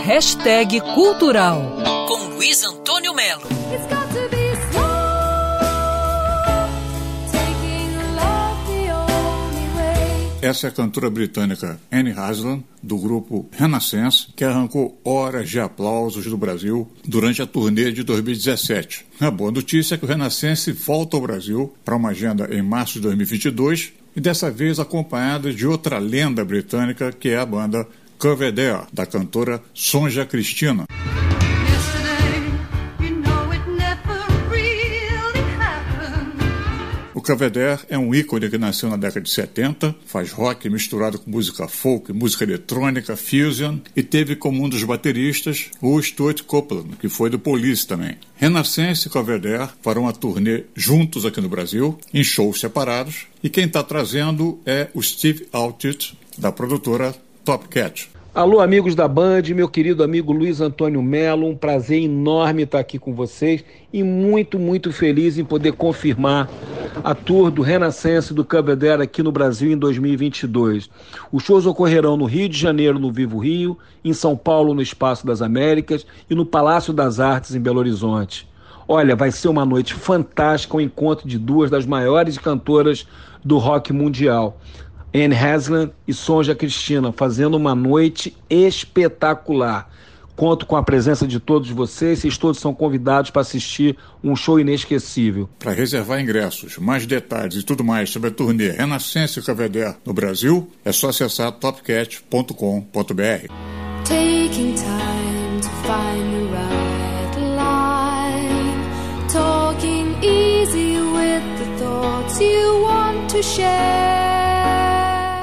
Hashtag Cultural com Luiz Antônio Melo. Essa é a cantora britânica Anne Haslam, do grupo Renaissance, que arrancou horas de aplausos do Brasil durante a turnê de 2017. A boa notícia é que o Renaissance volta ao Brasil para uma agenda em março de 2022 e dessa vez acompanhada de outra lenda britânica que é a banda Covedere, da cantora Sonja Cristina. O Caveder é um ícone que nasceu na década de 70, faz rock misturado com música folk, música eletrônica, fusion, e teve como um dos bateristas o Stuart Copeland, que foi do Police também. Renascença e Caveder farão uma turnê juntos aqui no Brasil, em shows separados, e quem está trazendo é o Steve Altit, da produtora Top Cat. Alô, amigos da Band, meu querido amigo Luiz Antônio Melo, um prazer enorme estar aqui com vocês e muito, muito feliz em poder confirmar a tour do Renascença do Cabedera aqui no Brasil em 2022. Os shows ocorrerão no Rio de Janeiro, no Vivo Rio, em São Paulo, no Espaço das Américas e no Palácio das Artes, em Belo Horizonte. Olha, vai ser uma noite fantástica, um encontro de duas das maiores cantoras do rock mundial. Anne Haslam e Sonja Cristina, fazendo uma noite espetacular. Conto com a presença de todos vocês, vocês todos são convidados para assistir um show inesquecível. Para reservar ingressos, mais detalhes e tudo mais sobre a turnê Renascença e Caveder no Brasil, é só acessar topcat.com.br. Taking time to find the right line Talking easy with the thoughts you want to share